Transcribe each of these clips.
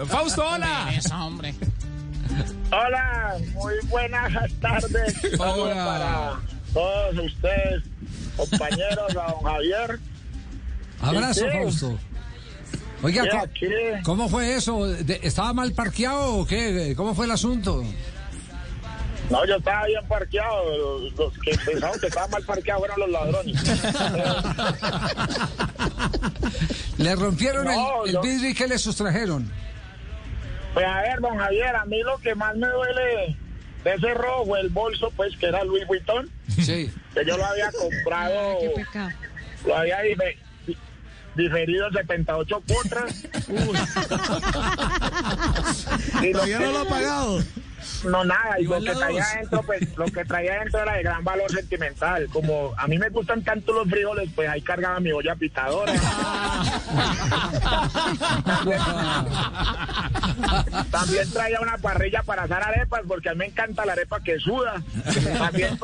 Fausto, hola. hombre. Hola, muy buenas tardes. Hola. para todos ustedes, compañeros, a don Javier. Abrazo, Sí. Fausto. Oiga, ¿cómo, fue eso? ¿De- ¿Estaba mal parqueado o qué? ¿Cómo fue el asunto? No, yo estaba bien parqueado. Los, que pensaron que estaba mal parqueado fueron los ladrones. ¿Le rompieron No, el, el yo- vidrio y qué le sustrajeron? Pues a ver, don Javier, a mí lo que más me duele de ese robo fue el bolso, pues, que era Louis Vuitton, Sí. que yo lo había comprado, Qué pecado. lo había dife- di- diferido 78 cuotas. Y lo Todavía no lo ha pagado. No, nada, y lo que traía adentro, pues, lo que traía adentro era de gran valor sentimental. Como a mí me gustan tanto los frijoles, pues ahí cargaba mi olla pitadora. También traía una parrilla para asar arepas, porque a mí me encanta la arepa que suda. También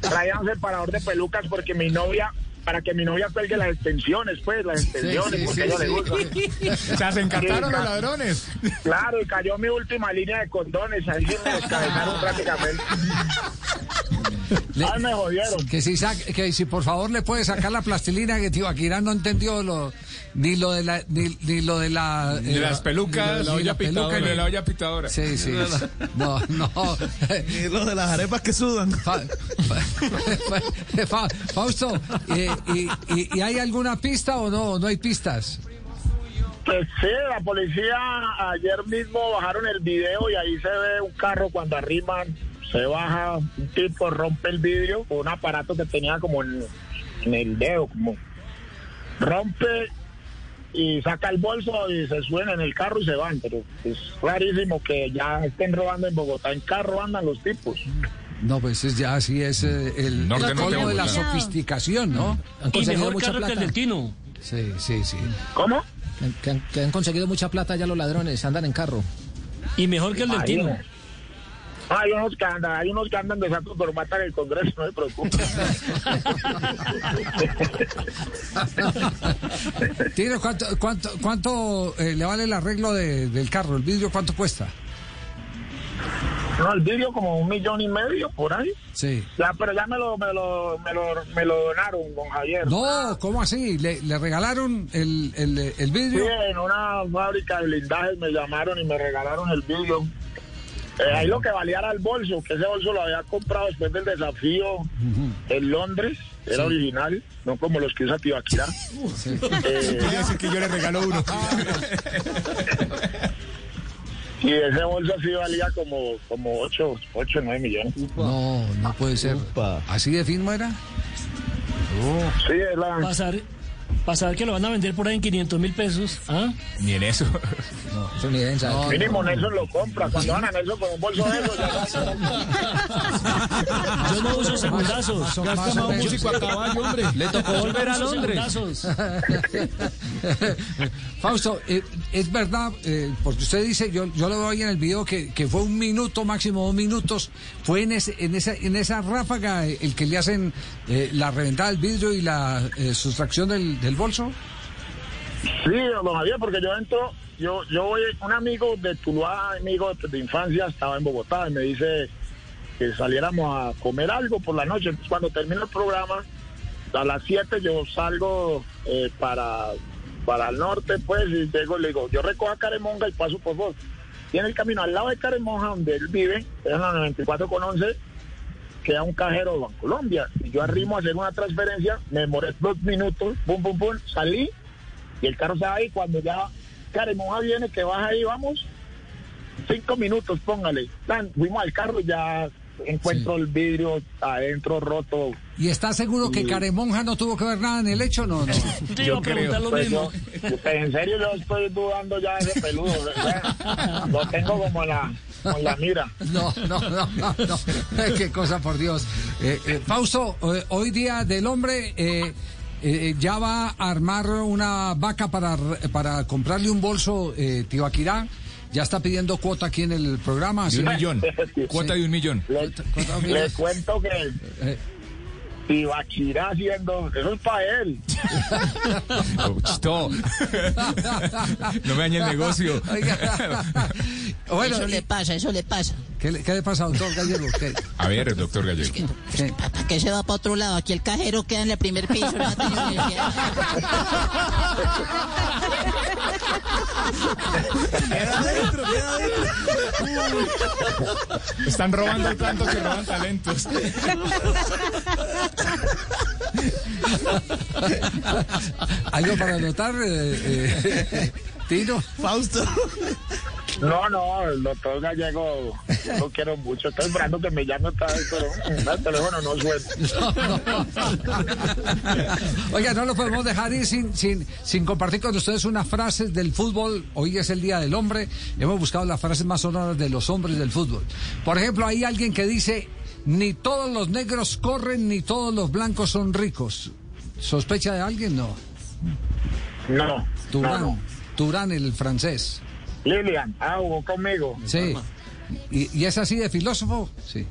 traía un separador de pelucas, porque mi novia, para que mi novia cuelgue las extensiones, pues, las extensiones, sí, porque sí, ella le gusta. O sea, se encantaron los ladrones. Claro, y cayó mi última línea de condones, ahí sí me descabezaron prácticamente. Le- Ay, me jodieron. que, si que si por favor le puede sacar la plastilina que Tibaquirá no entendió lo, ni lo de la ni, ni lo de la De eh, las pelucas, ni la la olla pitadora. ni- De la olla pitadora. Sí, sí. No, no. Y lo de las arepas que sudan. Fa- fa- fa- Fausto, eh, y, y- y hay alguna pista o no? ¿No hay pistas? Pues sí, la policía ayer mismo bajaron el video y ahí se ve un carro cuando arriman, se baja, un tipo rompe el vidrio con un aparato que tenía como en, en el dedo, como rompe y saca el bolso y se suena en el carro y se van, pero es clarísimo que ya estén robando en Bogotá, en carro andan los tipos. No, pues es ya así es eh, el, colmo de la sofisticación, ¿no? Han Y conseguido mejor mucha carro que el plata. del Tino. Sí, sí, sí. ¿Cómo? Que han, que han conseguido mucha plata ya los ladrones, andan en carro. Y mejor que el del Tino. Hay unos que andan, hay unos que andan de saco corbata en el Congreso, no se preocupe. Tino, ¿cuánto, cuánto, cuánto eh, le vale el arreglo de- del carro? ¿El vidrio cuánto cuesta? No, el vidrio como un millón y medio por ahí. Sí. Ya, pero ya me lo, me lo, me lo, me lo donaron, don Javier. No, ¿cómo así? ¿Le, le regalaron el, el, el Sí, vidrio? en una fábrica de blindajes me llamaron y me regalaron el vidrio. Eh, ahí lo que valía era el bolso, que ese bolso lo había comprado después del desafío en Londres, era original, no como los que usa Tibaquirá. Eh, Quería decir que yo le regalo uno. y ese bolso sí valía como, como 8, 8 9 millones. No, no puede ser. Upa. ¿Así de firma era? Sí, es la... Pasar, pasar que lo van a vender por ahí en 500 mil pesos. ¿Ah? Ni en eso. Eso ni saber. No, Mínimo Nelson lo compra. Cuando van a Nelson con un bolso de esos, ya. Yo no uso segundazos. Son Ya más está o más menos. músico a caballo, hombre. Le tocó volver a Londres. Fausto, eh, es verdad, eh, porque usted dice, yo, yo lo veo ahí en el video que, que fue un minuto, máximo dos minutos, fue en, ese, en, esa, en esa ráfaga el que le hacen eh, la reventada del vidrio y la eh, sustracción del, del bolso. Sí, don Javier, porque yo entro, yo, yo voy, un amigo de Tuluá, amigo de, infancia, estaba en Bogotá y me dice que saliéramos a comer algo por la noche. Entonces, cuando termino el programa, a las 7 yo salgo eh, para, para el norte, pues, y llego, le digo, yo recojo a Caremonga y paso por vos. Y en el camino al lado de Caremonja, donde él vive, es la 94 con 11, queda un cajero de Bancolombia. Y yo arrimo a hacer una transferencia, me demoré dos minutos, pum, pum, pum, salí y el carro se va ahí. Cuando ya Caremonja viene, que baja ahí, vamos, cinco minutos, póngale. Tan, fuimos al carro y ya encuentro el vidrio adentro roto. ¿Y está seguro que Caremonja no tuvo que ver nada en el hecho? No, no. A creo. preguntar lo Pues mismo. yo, yo- en serio, yo estoy dudando ya de ese peludo. ¿verdad? Lo tengo como la, como en la mira. No, no, no, no, no. Qué cosa, por Dios. Eh, eh, Fausto, eh, hoy día del hombre eh, eh, ya va a armar una vaca para, para comprarle un bolso eh, Tibaquirá. Ya está pidiendo cuota aquí en el programa. De un millón. Cuota de un millón. Le, cuento que Eh, Y Baquirá haciendo, eso es para él. Chito. No me dañe el negocio. Bueno, eso le pasa, eso le pasa. ¿qué, le- qué le pasa, doctor Gallego? ¿Qué- A ver, doctor Gallego. qué? ¿Para qué se va para otro lado? Aquí el cajero queda en el primer piso. no. Queda adentro, queda adentro. Están robando tanto que roban talentos. ¿Algo para anotar, eh, eh, Tino? Fausto. No, no, el doctor Gallego, yo lo quiero mucho. Estoy esperando que me llame otra vez, pero el teléfono no suena. Oiga, no lo podemos dejar ir sin, sin, sin compartir con ustedes unas frases del fútbol. Hoy es el Día del Hombre. Hemos buscado las frases más sonoras de los hombres del fútbol. Por ejemplo, hay alguien que dice, ni todos los negros corren, ni todos los blancos son ricos. ¿Sospecha de alguien? No. No, no, Turán, no. Turán el francés. Lilian, ah, jugó conmigo. Sí. ¿Y, y es así de filósofo? Sí.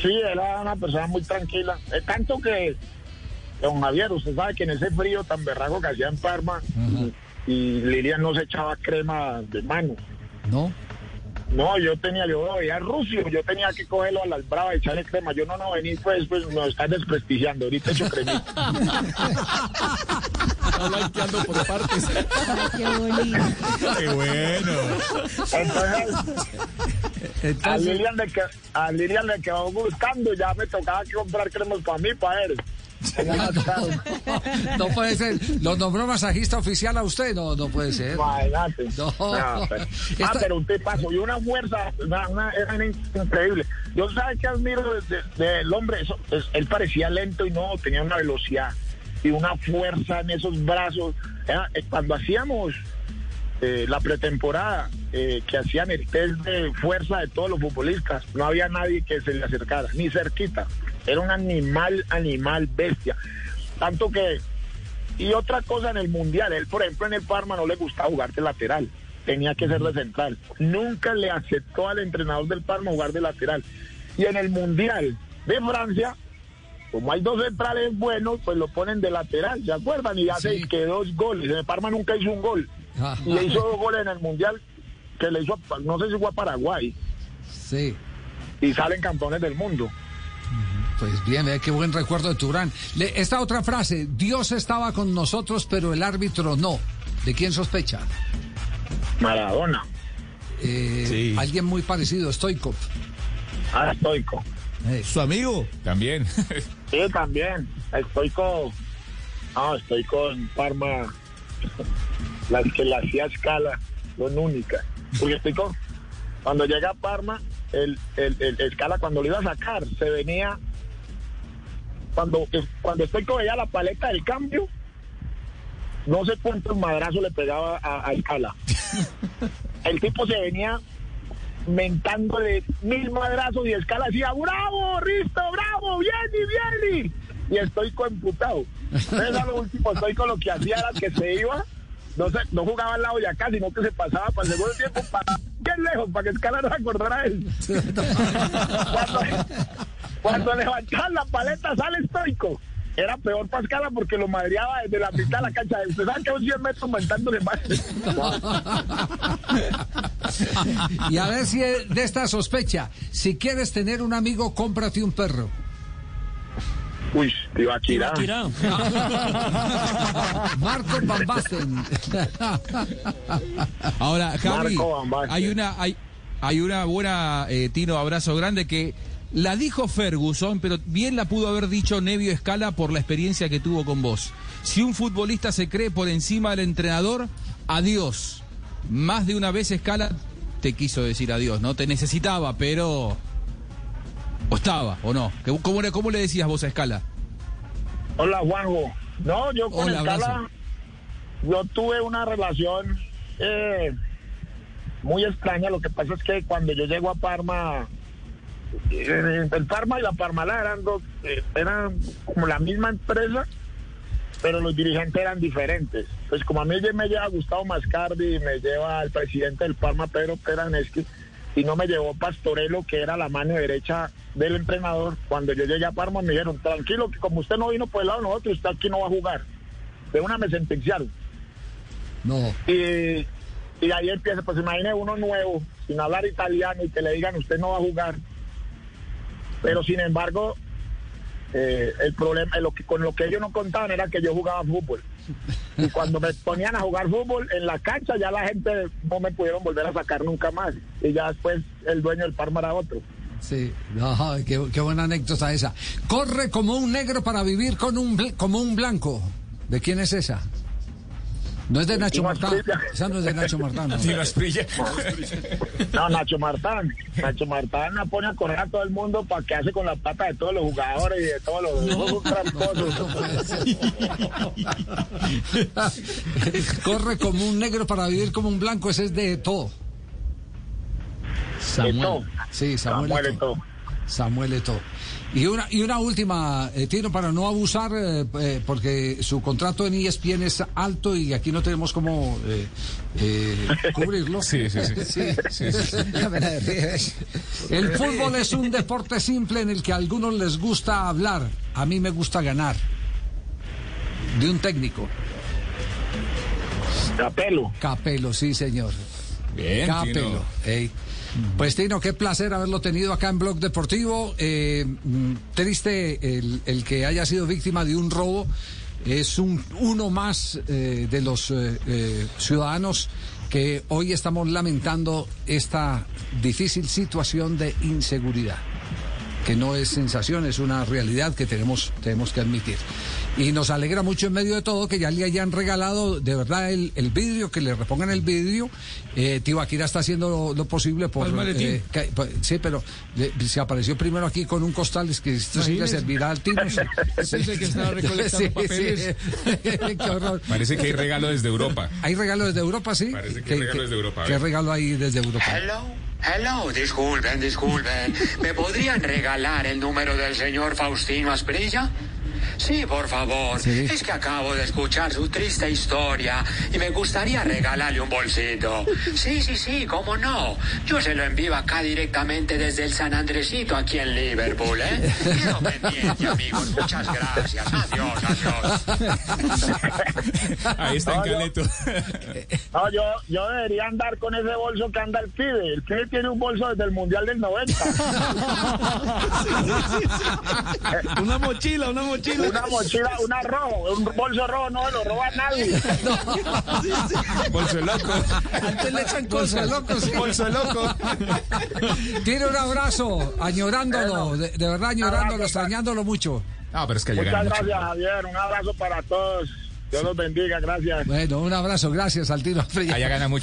Sí, él era una persona muy tranquila. Es tanto que, don Javier, usted sabe que en ese frío tan berraco que hacía en Parma, y, y Lilian no se echaba crema de mano. ¿No? No, yo tenía, yo veía ruso, yo tenía que cogerlo a las bravas y echarle crema. Yo no, no, vení, pues, pues nos estás desprestigiando. Ahorita echo cremita. por partes. Qué bonito. Qué bueno. Entonces, a Entonces, Lilian, le que, a Lilian le quedó gustando, ya me tocaba que comprar cremas para mí, para él. No puede ser. ¿Lo nombró masajista oficial a usted? No, no puede ser. Imagínate. No. pero, ah, pero un tipazo y una fuerza, una, una- era increíble. Yo sabes que admiro de- de- del hombre, eso, es- él parecía lento y no, tenía una velocidad y una fuerza en esos brazos. Era- eh, cuando hacíamos eh, la pretemporada, eh, que hacían el test de fuerza de todos los futbolistas, no había nadie que se le acercara, ni cerquita. Era un animal, animal, bestia. Tanto que y otra cosa en el mundial, él por ejemplo en el Parma no le gustaba jugar de lateral, tenía que ser de central. Nunca le aceptó al entrenador del Parma jugar de lateral. Y en el mundial de Francia, como hay dos centrales buenos, pues lo ponen de lateral, ¿se acuerdan? Y hace Sí. que dos goles. En el Parma nunca hizo un gol. Ajá. Y le hizo dos goles en el mundial que le hizo, a- no sé si fue a Paraguay, Sí. y salen campeones del mundo. Pues bien, vea qué buen recuerdo de Turán. Le- esta otra frase, Dios estaba con nosotros, pero el árbitro no. ¿De quién sospecha? Maradona, Eh, Sí. Alguien muy parecido, Stoikov. ah, estoico. Eh, Su amigo. También. Sí, también. Estoy con. No, estoy con Parma. Las que la hacía escala son únicas. Porque estoy con. Cuando llega Parma, el, el, el escala, cuando lo iba a sacar, se venía. Cuando, cuando estoy con ella la paleta del cambio, no sé cuántos madrazos le pegaba a, a escala. El tipo se venía mentándole mil madrazos y escala decía, bravo, Risto, bravo, bien y bien y estoy computado. Entonces a lo último estoy con lo que hacía era que se iba, no se, no jugaba al lado de acá, sino que se pasaba para el segundo tiempo para bien lejos, para que escala no se acordara de él. cuando, cuando levantaban la paleta sale estoico. Era peor para escala porque lo madreaba desde la mitad de la cancha. Usted sabe que a un 100 metros mentándole más. y a ver si es de esta sospecha. Si quieres tener un amigo, cómprate un perro. Uy, Tibaquirá. Tibaquirá. Marco Van Basten. Ahora, Javi, Marco Van Basten. hay una, hay, hay una buena, eh, Tino, abrazo grande que la dijo Ferguson, pero bien la pudo haber dicho Nevio Escala por la experiencia que tuvo con vos. Si un futbolista se cree por encima del entrenador, adiós. Más de una vez Escala te quiso decir adiós, ¿no? Te necesitaba, pero... ¿O estaba, o no? ¿Qué- ¿Cómo, le- cómo le decías vos a Escala? Hola, Juanjo. No, yo con Hola, Escala, abrazo. yo tuve una relación eh, muy extraña. Lo que pasa es que cuando yo llego a Parma, eh, el Parma y la Parmalat eran, dos, eh, eran como la misma empresa, pero los dirigentes eran diferentes. Pues como a mí me lleva Gustavo Mascardi y me lleva el presidente del Parma, Pedro Peraneschi, y no me llevó Pastorelo, que era la mano derecha del entrenador. Cuando yo llegué a Parma me dijeron, tranquilo, que como usted no vino por el lado de nosotros, usted aquí no va a jugar. De una me sentenciaron. No. Y, y ahí empieza, pues imagine uno nuevo, sin hablar italiano y que le digan usted no va a jugar. Pero sin embargo, eh, el problema, lo que, con lo que ellos no contaban era que yo jugaba fútbol. Y cuando me ponían a jugar fútbol en la cancha, ya la gente no me pudieron volver a sacar nunca más. Y ya después el dueño del Parma era otro. Sí, no, qué, qué buena anécdota esa. Corre como un negro para vivir con un como un blanco. ¿De quién es esa? No es de Nacho Martán. Esa no es de Nacho Martán. ¿no? No, Nacho Martán. Nacho Martán la pone a correr a todo el mundo para que hace con la plata de todos los jugadores y de todos los, los tramposos. Corre como un negro para vivir como un blanco. Ese es de todo. Eto'o. Sí, Samuel, Samuel Eto'o. Eto'o. Samuel Eto'o. Y una, y una última, eh, Tino, para no abusar, eh, eh, porque su contrato en ESPN es alto y aquí no tenemos cómo eh, eh, cubrirlo. Sí, sí, sí. Sí. Sí, sí, sí. El fútbol es un deporte simple en el que a algunos les gusta hablar, a mí me gusta ganar. De un técnico, Capelo. Capelo, sí señor. Bien, Capelo. Tino. Pues Tino, qué placer haberlo tenido acá en Blog Deportivo. Eh, mm, triste el, que haya sido víctima de un robo. Es un uno más eh, de los eh, ciudadanos que hoy estamos lamentando esta difícil situación de inseguridad que no es sensación, es una realidad que tenemos, tenemos que admitir. Y nos alegra mucho en medio de todo que ya le hayan regalado de verdad el, el vidrio, que le repongan el vidrio. Eh, Tibaquira está haciendo lo, lo posible por... Eh, que- sí, pero le- se apareció primero aquí con un costal, es que esto sí le servirá al Tino. sí. Dice que estaba recolectando papeles. Qué horror. Parece que hay regalo desde Europa. ¿Hay regalo desde Europa, sí? Parece que hay regalo desde Europa, ¿Qué regalo hay desde Europa? Hello, hello, disculpen, disculpen. ¿Me podrían regalar el número del señor Faustino Asprilla? Sí, por favor. Sí. Es que acabo de escuchar su triste historia y me gustaría regalarle un bolsito. Sí, sí, sí, cómo no. Yo se lo envío acá directamente desde el San Andresito aquí en Liverpool, ¿eh? Quedo pendiente, amigos. Muchas gracias. Adiós, adiós. Ahí está en No, yo- Caleto. No, yo, yo debería andar con ese bolso que anda el pibe. El pibe tiene un bolso desde el Mundial del 90. Una mochila, una mochila. Una mochila, una rojo, un bolso rojo no se lo roba nadie. Bolso loco. Antes le echan Bolso cosas. loco, sí. Bolso loco. Tiene un abrazo, añorándolo, de, de verdad añorándolo, abrazo. extrañándolo mucho. No, pero es que Muchas mucho. gracias, Javier. Un abrazo para todos. Dios los bendiga. Gracias. Bueno, un abrazo, gracias al tiro. Allá gana mucho.